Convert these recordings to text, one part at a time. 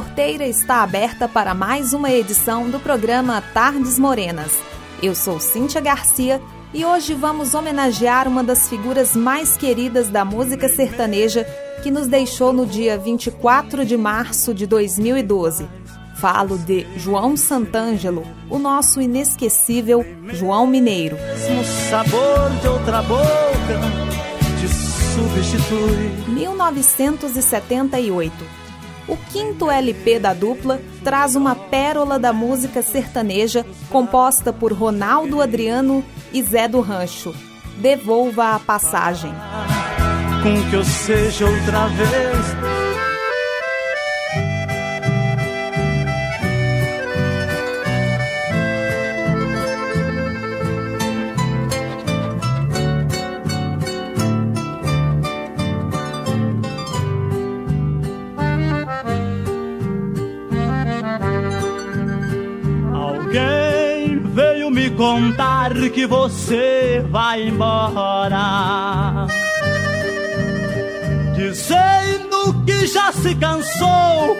porteira está aberta para mais uma edição do programa Tardes Morenas. Eu sou Cíntia Garcia e hoje vamos homenagear uma das figuras mais queridas da música sertaneja que nos deixou no dia 24 de março de 2012. Falo de João Santângelo, o nosso inesquecível João Mineiro. Mesmo sabor de outra boca te substitui. 1978 o quinto LP da dupla traz uma pérola da música sertaneja composta por Ronaldo Adriano e Zé do Rancho. Devolva a passagem. Com que eu seja outra vez contar que você vai embora. Dizendo que já se cansou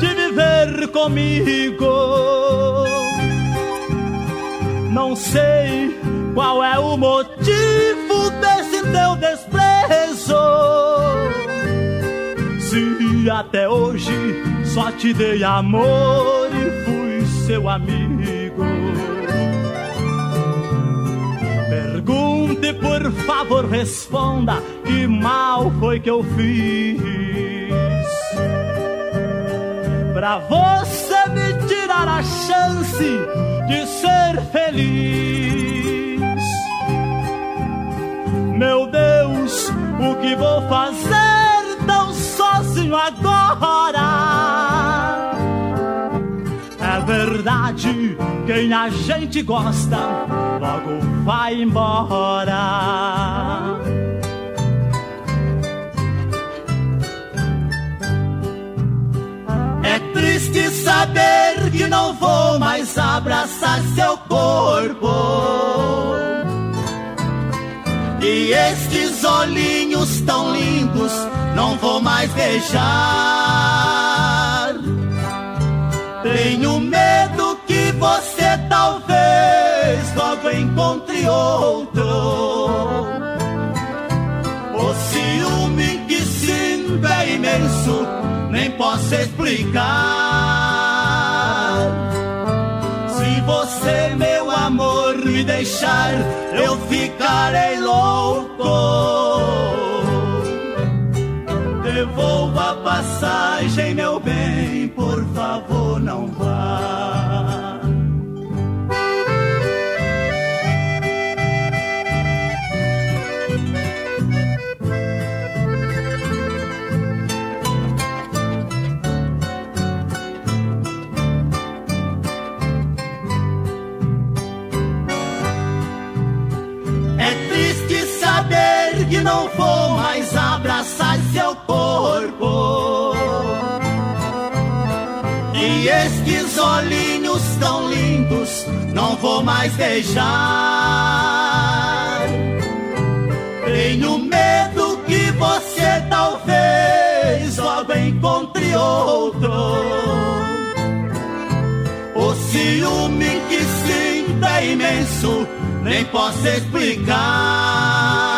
de viver comigo. Não sei qual é o motivo desse teu desprezo. Se até hoje só te dei amor e fui seu amigo. Pergunte, por favor, responda: que mal foi que eu fiz? Pra você me tirar a chance de ser feliz. Meu Deus, o que vou fazer tão sozinho agora? Verdade, quem a gente gosta logo vai embora. É triste saber que não vou mais abraçar seu corpo. E estes olhinhos tão lindos não vou mais beijar. Outro. O ciúme que sinto é imenso, nem posso explicar. Se você, meu amor, me deixar, eu ficarei louco. Devolva a passagem, meu bem, por favor, não vá. Não vou mais abraçar seu corpo. E estes olhinhos tão lindos não vou mais beijar. Tenho medo que você talvez logo encontre outro. O ciúme que sinto é imenso, nem posso explicar.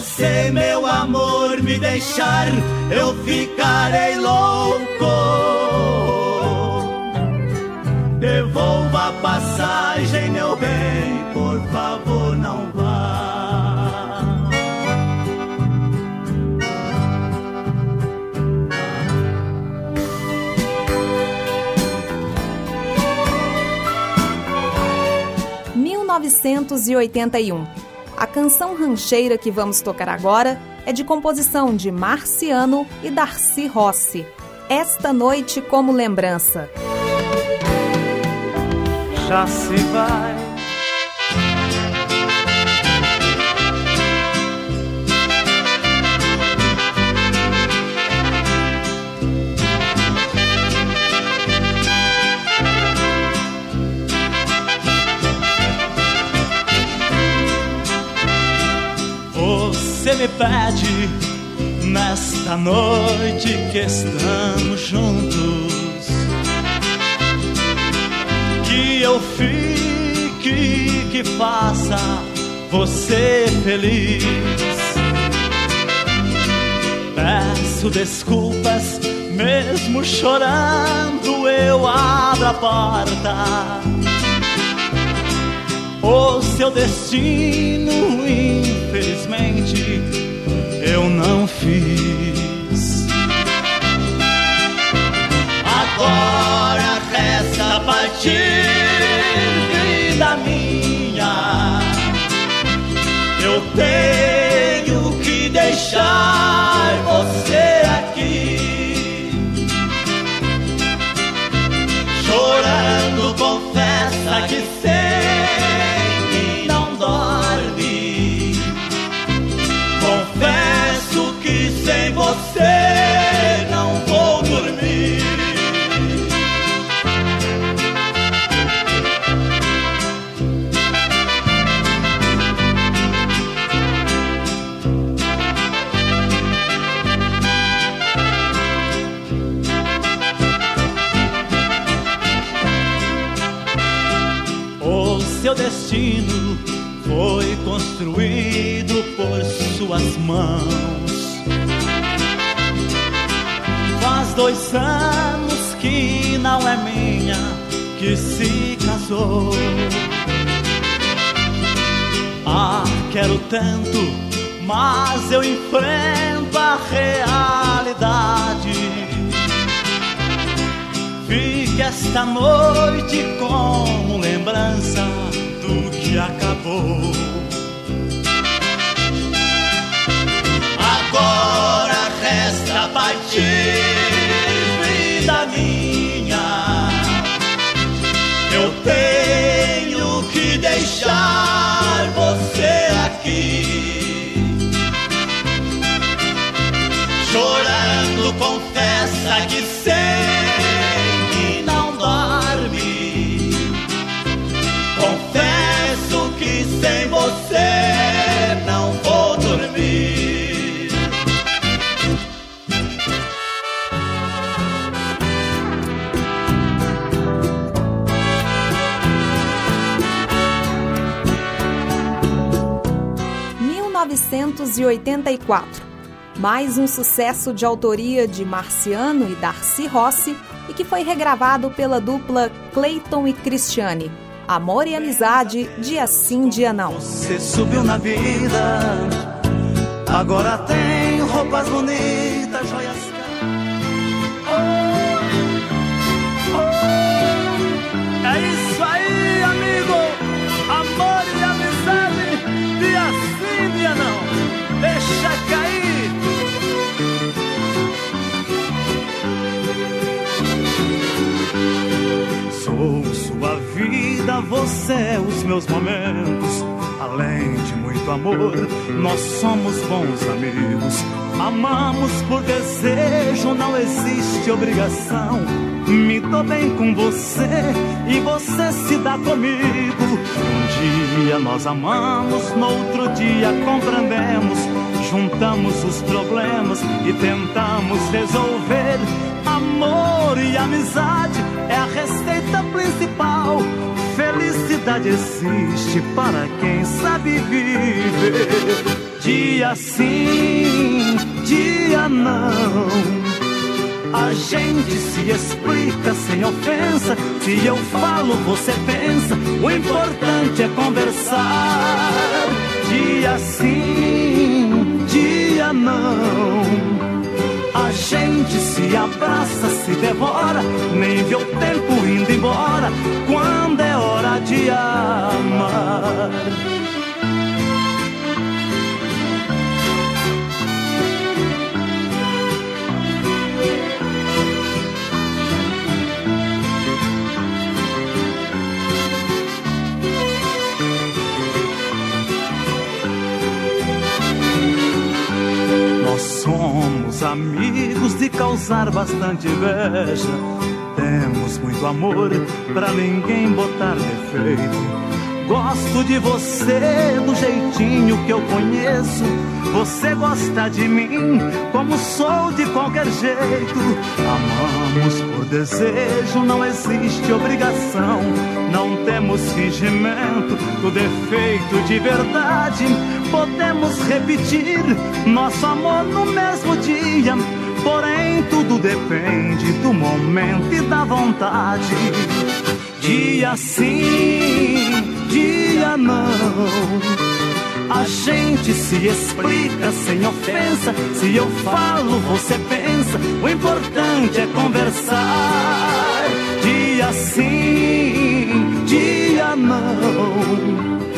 Você, meu amor, me deixar, eu ficarei louco. Devolva a passagem, meu bem, por favor, não vá. Música 1981. A canção rancheira que vamos tocar agora é de composição de Marciano e Darcy Rossi. Esta noite como lembrança. Já se vai. Me pede nesta noite que estamos juntos. Que eu fique, que faça você feliz. Peço desculpas, mesmo chorando, eu abro a porta. O seu destino, infelizmente, eu não fiz. Agora resta partir, vida minha. Eu tenho que deixar você suas mãos. Faz dois anos que não é minha, que se casou. Ah, quero tanto, mas eu enfrento a realidade. Fique esta noite como lembrança do que acabou. (1984). Mais um sucesso de autoria de Marciano e Darcy Rossi e que foi regravado pela dupla Clayton e Cristiane. Amor e amizade, dia sim, dia não. Você subiu na vida, agora tem roupas bonitas, joias amor, nós somos bons amigos. Amamos por desejo, não existe obrigação. Me dou bem com você e você se dá comigo. Um dia nós amamos, no outro dia compreendemos. Juntamos os problemas e tentamos resolver. Amor e amizade é a receita principal. Felicidade existe para quem sabe viver. Dia sim, dia não. A gente se explica sem ofensa. Se eu falo, você pensa. O importante é conversar. Dia sim, dia não. A gente se abraça, se devora, nem vê o tempo Quando é hora de amar. Nós somos amigos de causar bastante inveja. Muito amor pra ninguém botar defeito. Gosto de você do jeitinho que eu conheço. Você gosta de mim como sou de qualquer jeito. Amamos por desejo, não existe obrigação. Não temos fingimento do defeito de verdade. Podemos repetir nosso amor no mesmo dia. Porém, tudo depende do momento e da vontade. Dia sim dia não. A gente se explica sem ofensa. Se eu falo, você pensa. O importante é conversar. Dia sim, dia não.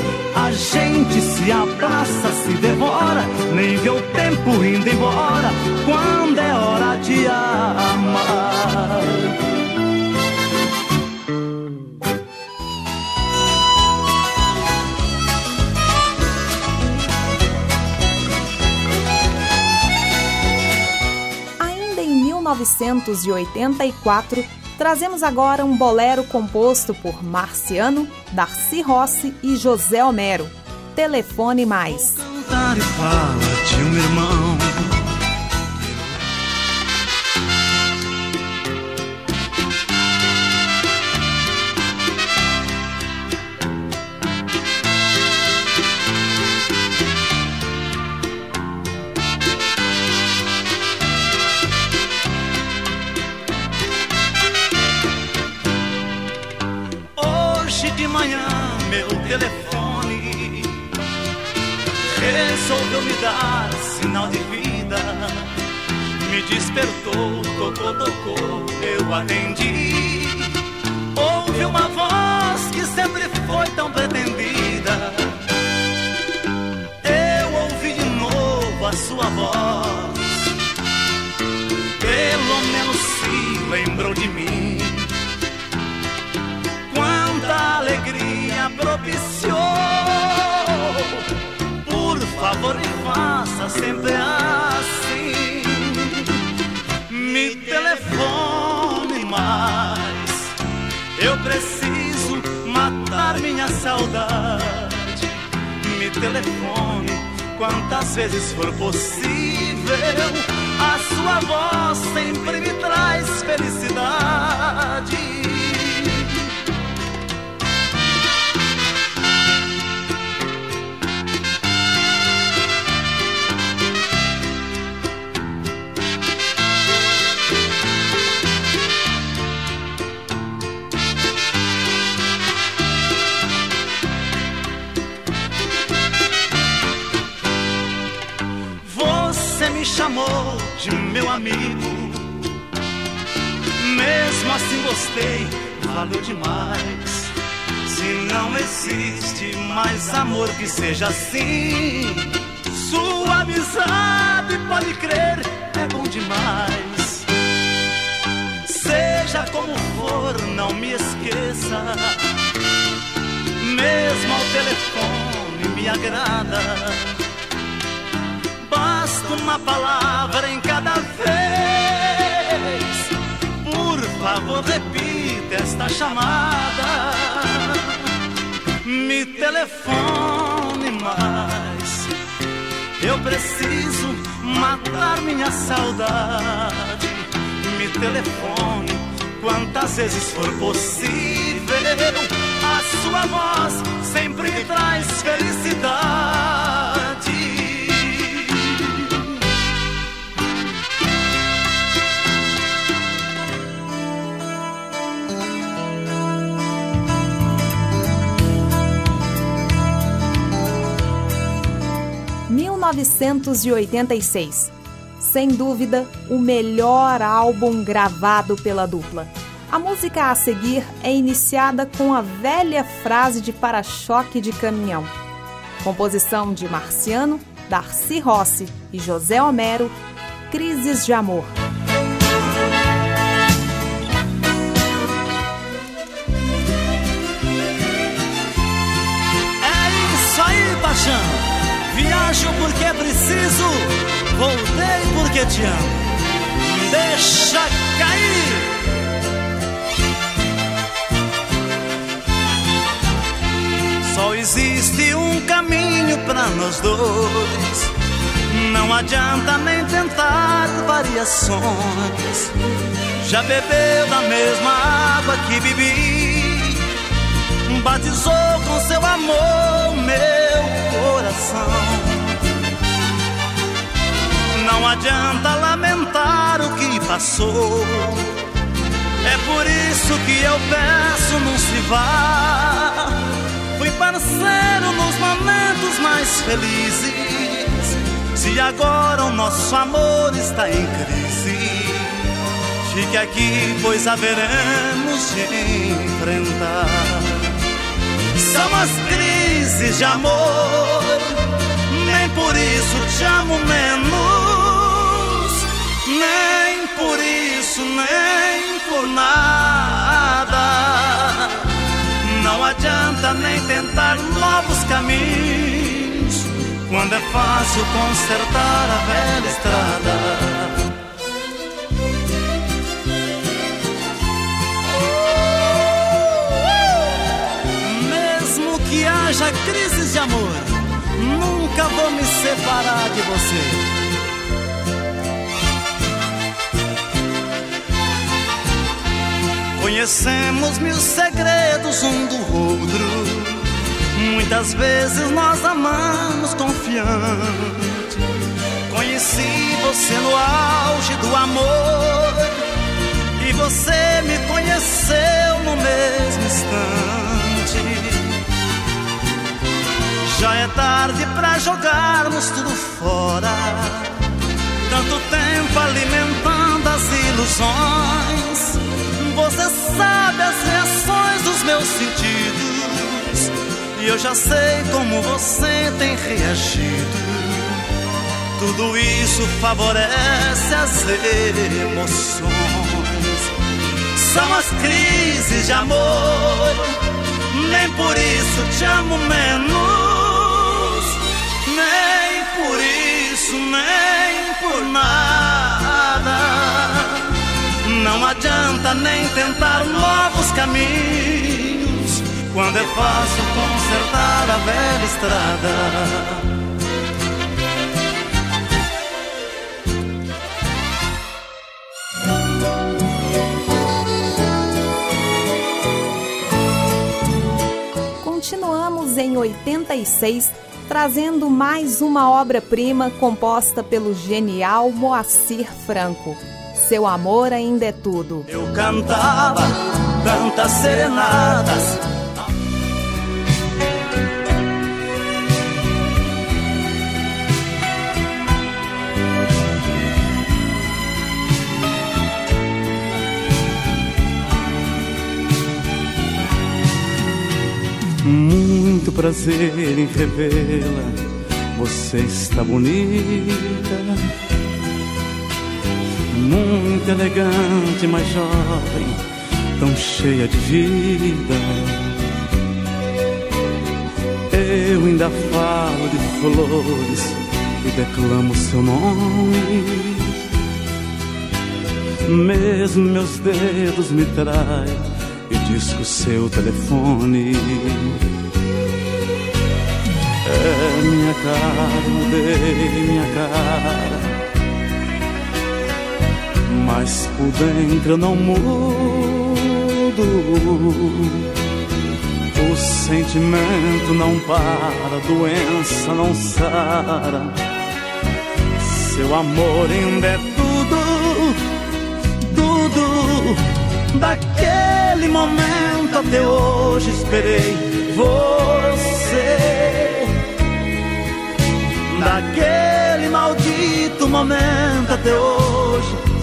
A gente se abraça, se devora, nem vê o tempo indo embora. Quando é hora de amar. Ainda em 1984, trazemos agora um bolero composto por Marciano, Darcy Rossi e José Homero. Telefone Mais. Vou cantar e fala manhã meu telefone resolveu me dar sinal de vida. Me despertou, tocou, tocou, eu atendi. Ouvi uma voz que sempre foi tão pretendida. Eu ouvi de novo a sua voz. Por favor, me faça sempre assim. Me telefone mais. Eu preciso matar minha saudade. Me telefone quantas vezes for possível. A sua voz sempre me traz felicidade. Meu amigo. Mesmo assim gostei, valeu demais. Se não existe mais amor que seja assim, sua amizade pode crer, é bom demais. Seja como for, não me esqueça. Mesmo ao telefone me agrada. Basta uma palavra em cada vez. Por favor, repita esta chamada. Me telefone mais. Eu preciso matar minha saudade. Me telefone quantas vezes for possível. A sua voz sempre traz felicidade. 1986. Sem dúvida, o melhor álbum gravado pela dupla. A música a seguir é iniciada com a velha frase de para-choque de caminhão. Composição de Marciano, Darcy Rossi e José Homero, Crises de Amor. É isso aí, paixão. Viajo porque é preciso, voltei porque te amo. Deixa cair. Só existe um caminho para nós dois. Não adianta nem tentar variações. Já bebeu da mesma água que bebi. Não adianta lamentar o que passou. É por isso que eu peço, não se vá. Fui parceiro nos momentos mais felizes. Se agora o nosso amor está em crise, fique aqui, pois haveremos de enfrentar. São as crises de amor, nem por isso te amo menos, nem por isso, nem por nada. Não adianta nem tentar novos caminhos, quando é fácil consertar a velha estrada. Haja crises de amor, nunca vou me separar de você. Conhecemos mil segredos um do outro. Muitas vezes nós amamos confiante. Conheci você no auge do amor. E você me conheceu no mesmo instante. Já é tarde pra jogarmos tudo fora. Tanto tempo alimentando as ilusões você sabe as reações dos meus sentidos. E eu já sei como você tem reagido. Tudo isso favorece as emoções. São as crises de amor. Nem por isso te amo menos. Nem por isso, nem por nada. Não adianta nem tentar novos caminhos quando é fácil consertar a velha estrada. Continuamos em 86 trazendo mais uma obra-prima composta pelo genial Moacir Franco seu amor ainda é tudo. Eu cantava tantas serenadas. Muito prazer em revê-la. Você está bonita muito elegante, mas jovem, tão cheia de vida. Eu ainda falo de flores e declamo seu nome. Mesmo meus dedos me traem e disco seu telefone. É minha cara, mudei minha cara mas por dentro eu não mudo. O sentimento não para, a doença não sara. Seu amor ainda é tudo, tudo. Daquele momento até hoje esperei você. Daquele maldito momento até hoje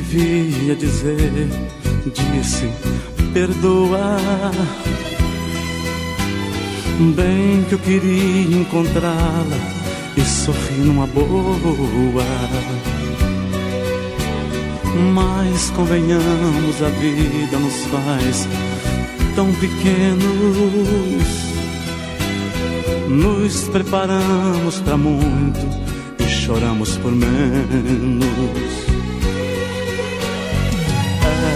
Devia dizer, disse, perdoa. Bem que eu queria encontrá-la e sorrir numa boa. Mas convenhamos, a vida nos faz tão pequenos. Nos preparamos para muito e choramos por menos.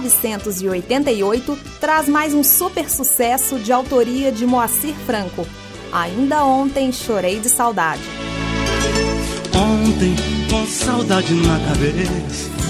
1988 traz mais um super sucesso de autoria de Moacir Franco. Ainda ontem chorei de saudade. Ontem, com saudade na cabeça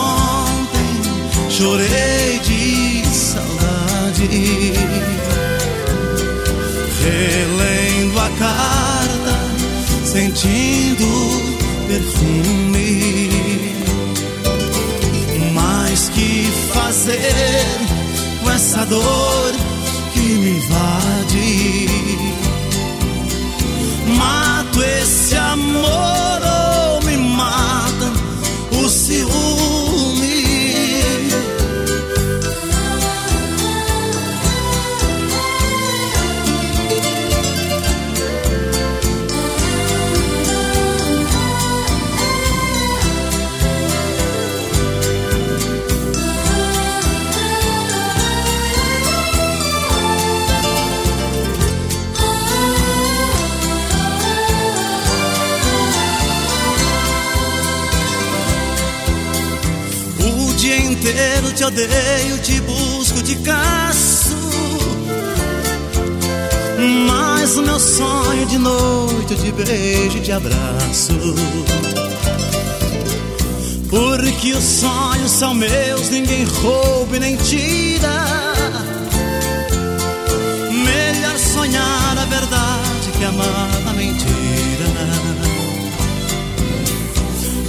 chorei de saudade, relendo a carta, sentindo perfume. Mas que fazer com essa dor que me invade? Mato esse amor inteiro te busco, te caço. Mas o meu sonho de noite te beijo e abraço. Porque os sonhos são meus, ninguém rouba e nem tira. Melhor sonhar a verdade que amar a mentira.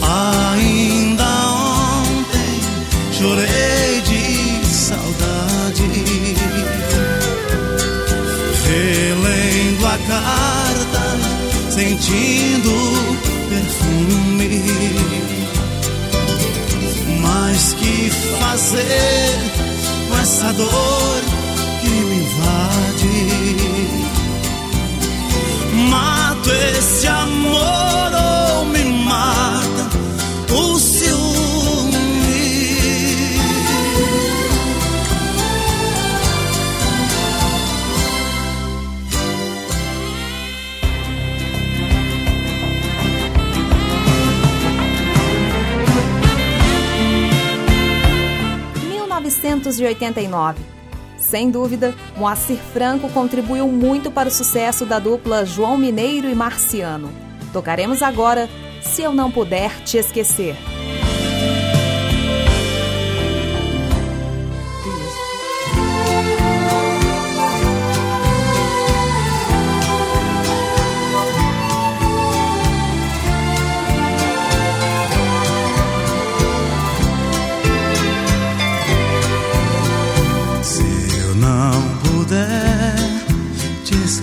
Ainda chorei carta, sentindo 1989. Sem dúvida, Moacir Franco contribuiu muito para o sucesso da dupla João Mineiro e Marciano. Tocaremos agora Se Eu Não Puder Te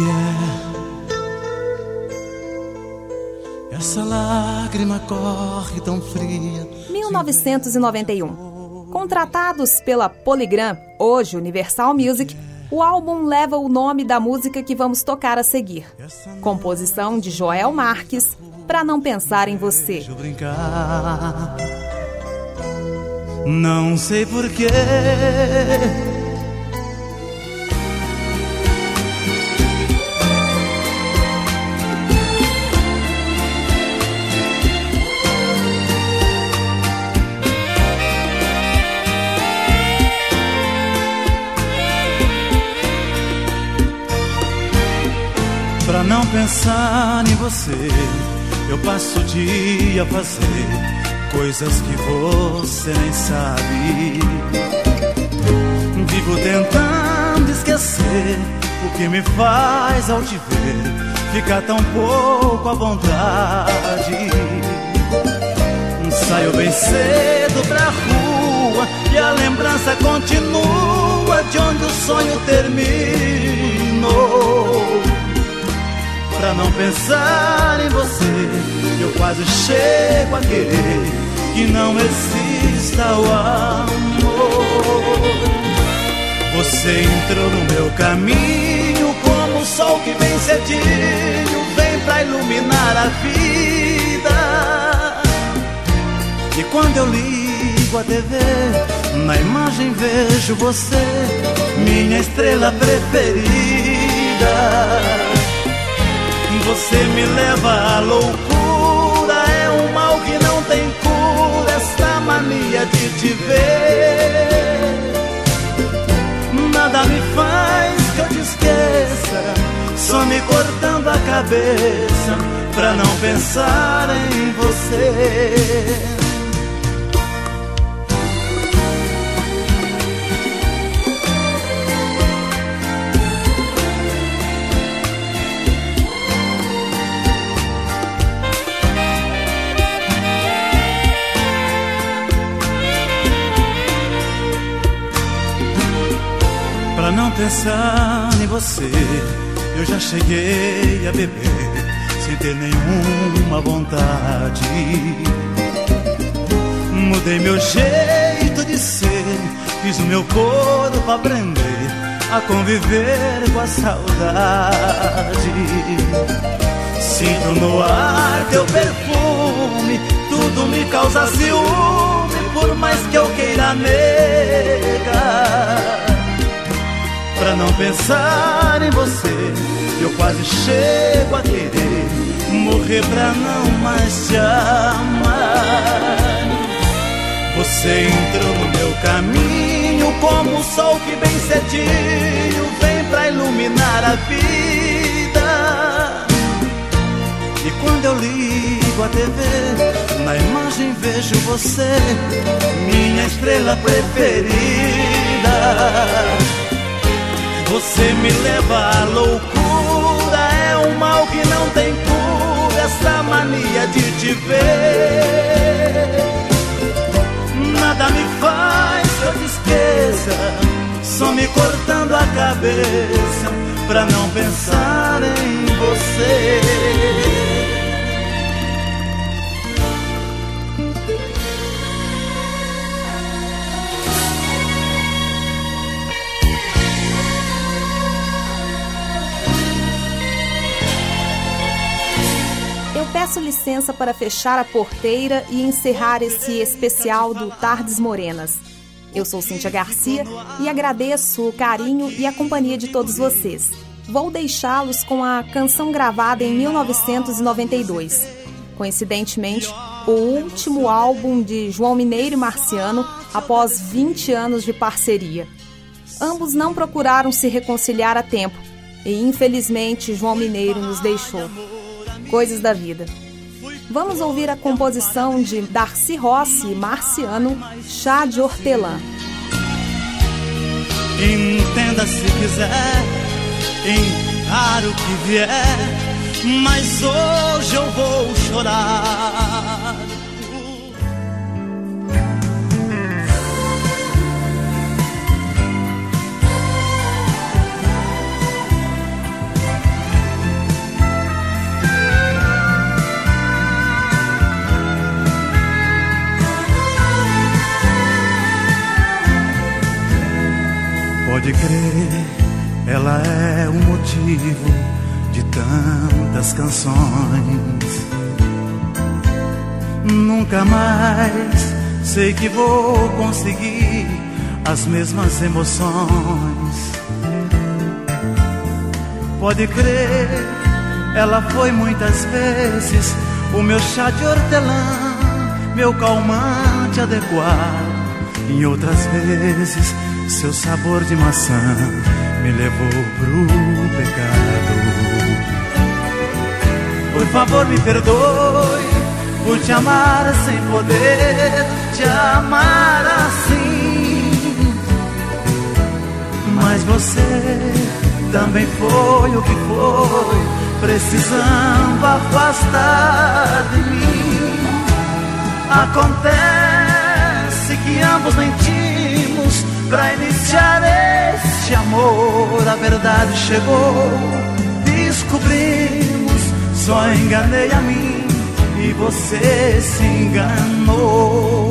Porque é essa lágrima corre tão fria. 1991. Contratados pela Polygram, hoje Universal Music, o álbum leva o nome da música que vamos tocar a seguir. Composição de Joel Marques, Pra Não Pensar em Você. Não sei porquê pensar em você. Eu passo o dia a fazer coisas que você nem sabe. Vivo tentando esquecer o que me faz ao te ver ficar tão pouco à vontade. Saio bem cedo pra rua e a lembrança continua de onde o sonho terminou. Pra não pensar em você, eu quase chego a querer que não exista o amor. Você entrou no meu caminho como o sol que vem cedinho, vem pra iluminar a vida. E quando eu ligo a TV, na imagem vejo você, minha estrela preferida. Você me leva à loucura, é um mal que não tem cura, esta mania de te ver. Nada me faz que eu te esqueça, só me cortando a cabeça pra não pensar em você. Pensar em você, eu já cheguei a beber sem ter nenhuma vontade. Mudei meu jeito de ser, fiz o meu corpo aprender a conviver com a saudade. Sinto no ar teu perfume, tudo me causa ciúme, por mais que eu queira negar pra não pensar em você. Eu quase chego a querer morrer pra não mais te amar. Você entrou no meu caminho como o sol que bem cedinho vem pra iluminar a vida. E quando eu ligo a TV, na imagem vejo você, minha estrela preferida. Você me leva à loucura, é um mal que não tem cura, essa mania de te ver. Nada me faz que eu te esqueça, só me cortando a cabeça pra não pensar em você. Peço licença para fechar a porteira e encerrar esse especial do Tardes Morenas. Eu sou Cíntia Garcia e agradeço o carinho e a companhia de todos vocês. Vou deixá-los com a canção gravada em 1992. Coincidentemente, o último álbum de João Mineiro e Marciano após 20 anos de parceria. Ambos não procuraram se reconciliar a tempo e, infelizmente, João Mineiro nos deixou. Coisas da Vida. Vamos ouvir a composição de Darcy Rossi e Marciano, Chá de Hortelã. Entenda se quiser, encaro o que vier, mas hoje eu vou chorar. Canções. Nunca mais sei que vou conseguir as mesmas emoções. Pode crer, ela foi muitas vezes o meu chá de hortelã, meu calmante adequado. Em outras vezes seu sabor de maçã me levou pro pecado. Favor, me perdoe por te amar sem poder te amar assim. Mas você também foi o que foi, precisando afastar de mim. Acontece que ambos mentimos pra iniciar este amor. A verdade chegou, descobrimos, só enganei a mim e você se enganou.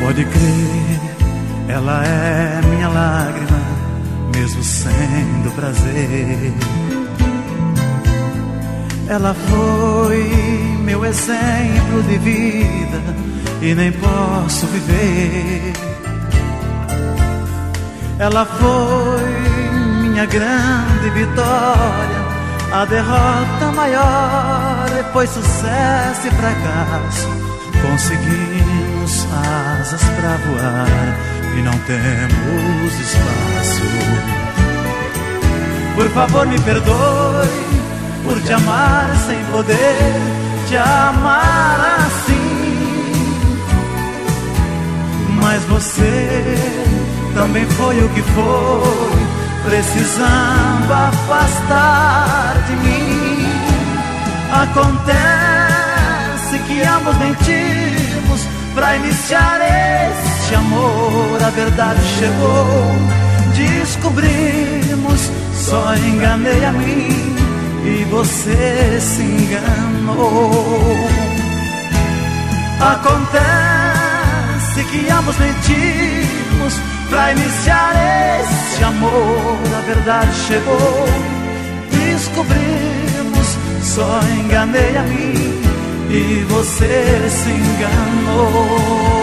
Pode crer, ela é minha lágrima, prazer. Ela foi meu exemplo de vida e nem posso viver. Ela foi minha grande vitória, a derrota maior, depois sucesso e fracasso. Conseguimos asas para voar e não temos espaço. Por favor, me perdoe por te amar sem poder te amar assim. Mas você também foi o que foi, precisando afastar de mim. Acontece que ambos mentimos para iniciar este amor. A verdade chegou, descobrimos, só enganei a mim e você se enganou. Acontece que ambos mentimos pra iniciar esse amor. A verdade chegou, descobrimos, só enganei a mim e você se enganou.